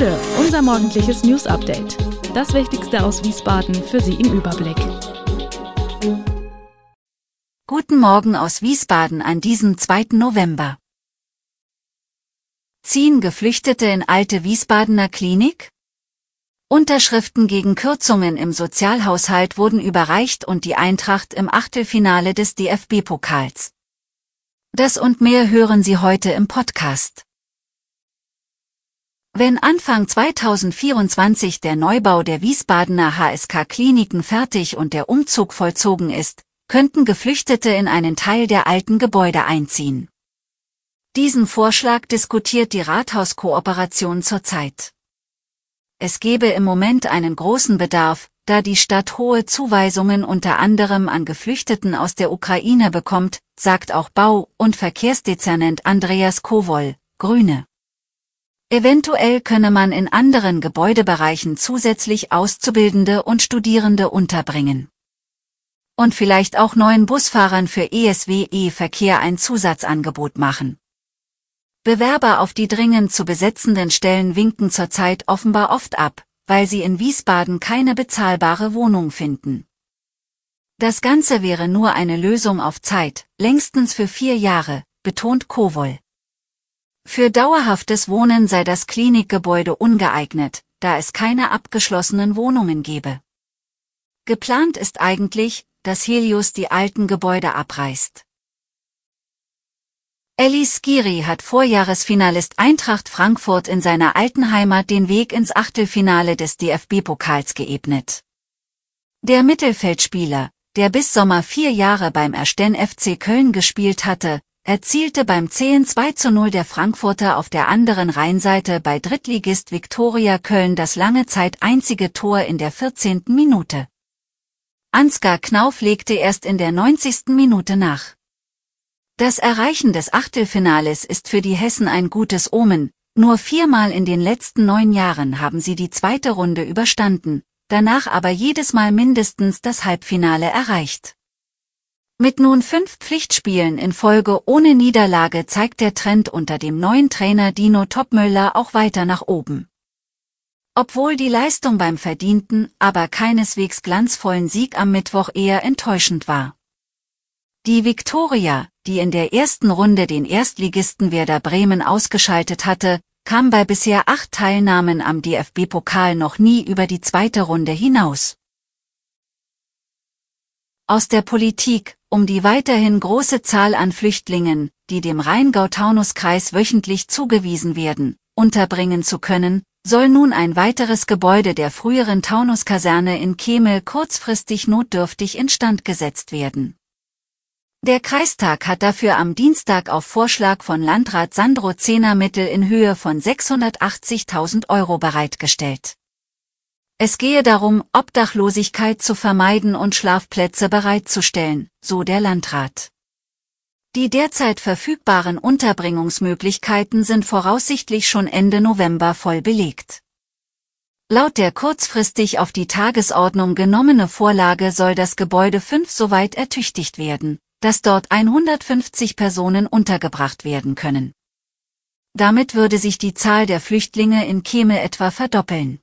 Bude, unser morgendliches News Update. Das Wichtigste aus Wiesbaden für Sie im Überblick. Guten Morgen aus Wiesbaden an diesem 2. November. Ziehen Geflüchtete in alte Wiesbadener Klinik? Unterschriften gegen Kürzungen im Sozialhaushalt wurden überreicht und die Eintracht im Achtelfinale des DFB-Pokals. Das und mehr hören Sie heute im Podcast. Wenn Anfang 2024 der Neubau der Wiesbadener HSK-Kliniken fertig und der Umzug vollzogen ist, könnten Geflüchtete in einen Teil der alten Gebäude einziehen. Diesen Vorschlag diskutiert die Rathauskooperation zurzeit. Es gebe im Moment einen großen Bedarf, da die Stadt hohe Zuweisungen unter anderem an Geflüchteten aus der Ukraine bekommt, sagt auch Bau- und Verkehrsdezernent Andreas Kowol, Grüne. Eventuell könne man in anderen Gebäudebereichen zusätzlich Auszubildende und Studierende unterbringen. Und vielleicht auch neuen Busfahrern für ESWE-Verkehr ein Zusatzangebot machen. Bewerber auf die dringend zu besetzenden Stellen winken zurzeit offenbar oft ab, weil sie in Wiesbaden keine bezahlbare Wohnung finden. Das Ganze wäre nur eine Lösung auf Zeit, längstens für vier Jahre, betont Kowol. Für dauerhaftes Wohnen sei das Klinikgebäude ungeeignet, da es keine abgeschlossenen Wohnungen gebe. Geplant ist eigentlich, dass Helios die alten Gebäude abreißt. Ellis Skiri hat Vorjahresfinalist Eintracht Frankfurt in seiner alten Heimat den Weg ins Achtelfinale des DFB-Pokals geebnet. Der Mittelfeldspieler, der bis Sommer vier Jahre beim Ersten FC Köln gespielt hatte, erzielte beim 10 2 zu 0 der Frankfurter auf der anderen Rheinseite bei Drittligist Viktoria Köln das lange Zeit einzige Tor in der 14. Minute. Ansgar Knauf legte erst in der 90. Minute nach. Das Erreichen des Achtelfinales ist für die Hessen ein gutes Omen, nur viermal in den letzten neun Jahren haben sie die zweite Runde überstanden, danach aber jedes Mal mindestens das Halbfinale erreicht. Mit nun fünf Pflichtspielen in Folge ohne Niederlage zeigt der Trend unter dem neuen Trainer Dino Topmöller auch weiter nach oben. Obwohl die Leistung beim verdienten, aber keineswegs glanzvollen Sieg am Mittwoch eher enttäuschend war. Die Viktoria, die in der ersten Runde den Erstligisten Werder Bremen ausgeschaltet hatte, kam bei bisher acht Teilnahmen am DFB-Pokal noch nie über die zweite Runde hinaus. Aus der Politik, um die weiterhin große Zahl an Flüchtlingen, die dem Rheingau-Taunus-Kreis wöchentlich zugewiesen werden, unterbringen zu können, soll nun ein weiteres Gebäude der früheren Taunus-Kaserne in Kemel kurzfristig notdürftig instand gesetzt werden. Der Kreistag hat dafür am Dienstag auf Vorschlag von Landrat Sandro Zehner Mittel in Höhe von 680.000 Euro bereitgestellt. Es gehe darum, Obdachlosigkeit zu vermeiden und Schlafplätze bereitzustellen, so der Landrat. Die derzeit verfügbaren Unterbringungsmöglichkeiten sind voraussichtlich schon Ende November voll belegt. Laut der kurzfristig auf die Tagesordnung genommene Vorlage soll das Gebäude 5 soweit ertüchtigt werden, dass dort 150 Personen untergebracht werden können. Damit würde sich die Zahl der Flüchtlinge in Keme etwa verdoppeln.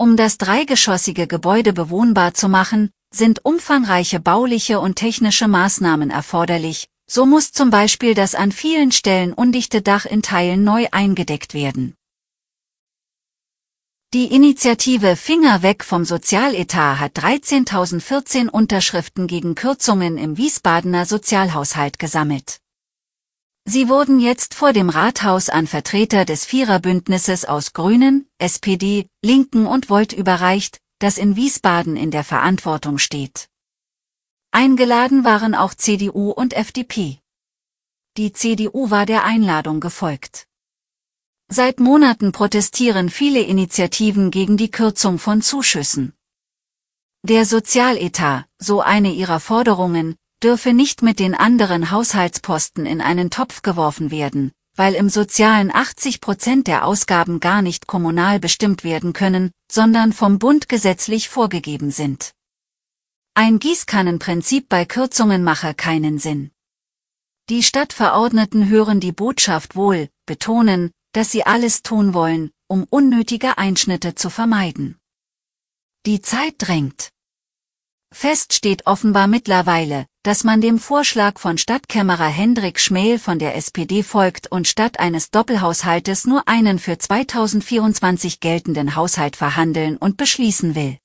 Um das dreigeschossige Gebäude bewohnbar zu machen, sind umfangreiche bauliche und technische Maßnahmen erforderlich, so muss zum Beispiel das an vielen Stellen undichte Dach in Teilen neu eingedeckt werden. Die Initiative Finger weg vom Sozialetat hat 13.014 Unterschriften gegen Kürzungen im Wiesbadener Sozialhaushalt gesammelt. Sie wurden jetzt vor dem Rathaus an Vertreter des Viererbündnisses aus Grünen, SPD, Linken und Volt überreicht, das in Wiesbaden in der Verantwortung steht. Eingeladen waren auch CDU und FDP. Die CDU war der Einladung gefolgt. Seit Monaten protestieren viele Initiativen gegen die Kürzung von Zuschüssen. Der Sozialetat, so eine ihrer Forderungen, dürfe nicht mit den anderen Haushaltsposten in einen Topf geworfen werden, weil im Sozialen 80 Prozent der Ausgaben gar nicht kommunal bestimmt werden können, sondern vom Bund gesetzlich vorgegeben sind. Ein Gießkannenprinzip bei Kürzungen mache keinen Sinn. Die Stadtverordneten hören die Botschaft wohl, betonen, dass sie alles tun wollen, um unnötige Einschnitte zu vermeiden. Die Zeit drängt. Fest steht offenbar mittlerweile, dass man dem Vorschlag von Stadtkämmerer Hendrik Schmähl von der SPD folgt und statt eines Doppelhaushaltes nur einen für 2024 geltenden Haushalt verhandeln und beschließen will.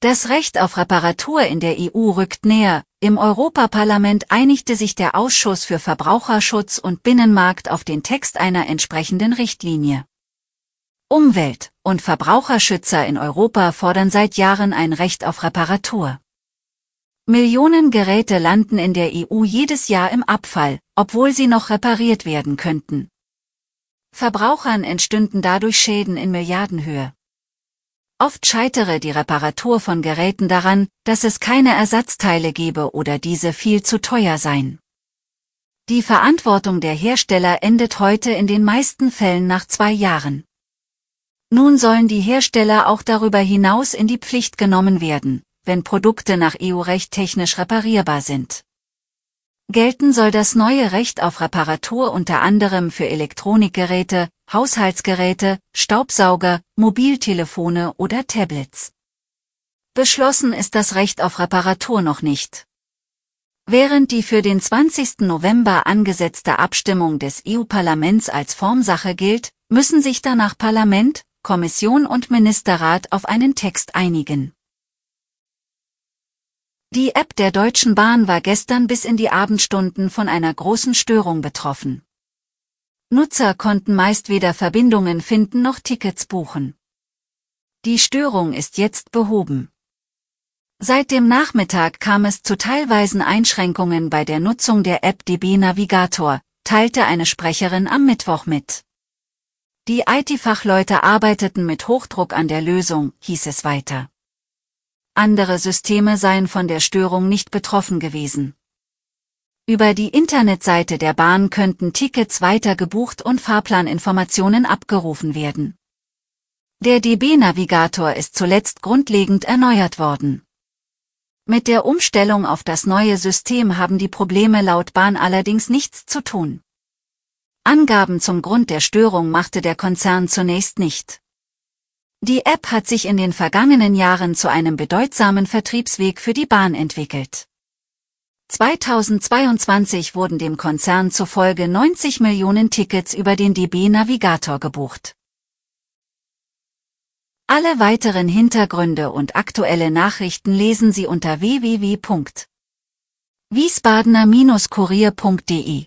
Das Recht auf Reparatur in der EU rückt näher. Im Europaparlament einigte sich der Ausschuss für Verbraucherschutz und Binnenmarkt auf den Text einer entsprechenden Richtlinie. Umwelt- und Verbraucherschützer in Europa fordern seit Jahren ein Recht auf Reparatur. Millionen Geräte landen in der EU jedes Jahr im Abfall, obwohl sie noch repariert werden könnten. Verbrauchern entstünden dadurch Schäden in Milliardenhöhe. Oft scheitere die Reparatur von Geräten daran, dass es keine Ersatzteile gebe oder diese viel zu teuer seien. Die Verantwortung der Hersteller endet heute in den meisten Fällen nach zwei Jahren. Nun sollen die Hersteller auch darüber hinaus in die Pflicht genommen werden, wenn Produkte nach EU-Recht technisch reparierbar sind. Gelten soll das neue Recht auf Reparatur unter anderem für Elektronikgeräte, Haushaltsgeräte, Staubsauger, Mobiltelefone oder Tablets. Beschlossen ist das Recht auf Reparatur noch nicht. Während die für den 20. November angesetzte Abstimmung des EU-Parlaments als Formsache gilt, müssen sich danach Parlament, Kommission und Ministerrat auf einen Text einigen. Die App der Deutschen Bahn war gestern bis in die Abendstunden von einer großen Störung betroffen. Nutzer konnten meist weder Verbindungen finden noch Tickets buchen. Die Störung ist jetzt behoben. Seit dem Nachmittag kam es zu teilweisen Einschränkungen bei der Nutzung der App DB Navigator, teilte eine Sprecherin am Mittwoch mit. Die IT-Fachleute arbeiteten mit Hochdruck an der Lösung, hieß es weiter. Andere Systeme seien von der Störung nicht betroffen gewesen. Über die Internetseite der Bahn könnten Tickets weiter gebucht und Fahrplaninformationen abgerufen werden. Der DB-Navigator ist zuletzt grundlegend erneuert worden. Mit der Umstellung auf das neue System haben die Probleme laut Bahn allerdings nichts zu tun. Angaben zum Grund der Störung machte der Konzern zunächst nicht. Die App hat sich in den vergangenen Jahren zu einem bedeutsamen Vertriebsweg für die Bahn entwickelt. 2022 wurden dem Konzern zufolge 90 Millionen Tickets über den DB Navigator gebucht. Alle weiteren Hintergründe und aktuelle Nachrichten lesen Sie unter www.wiesbadener-kurier.de.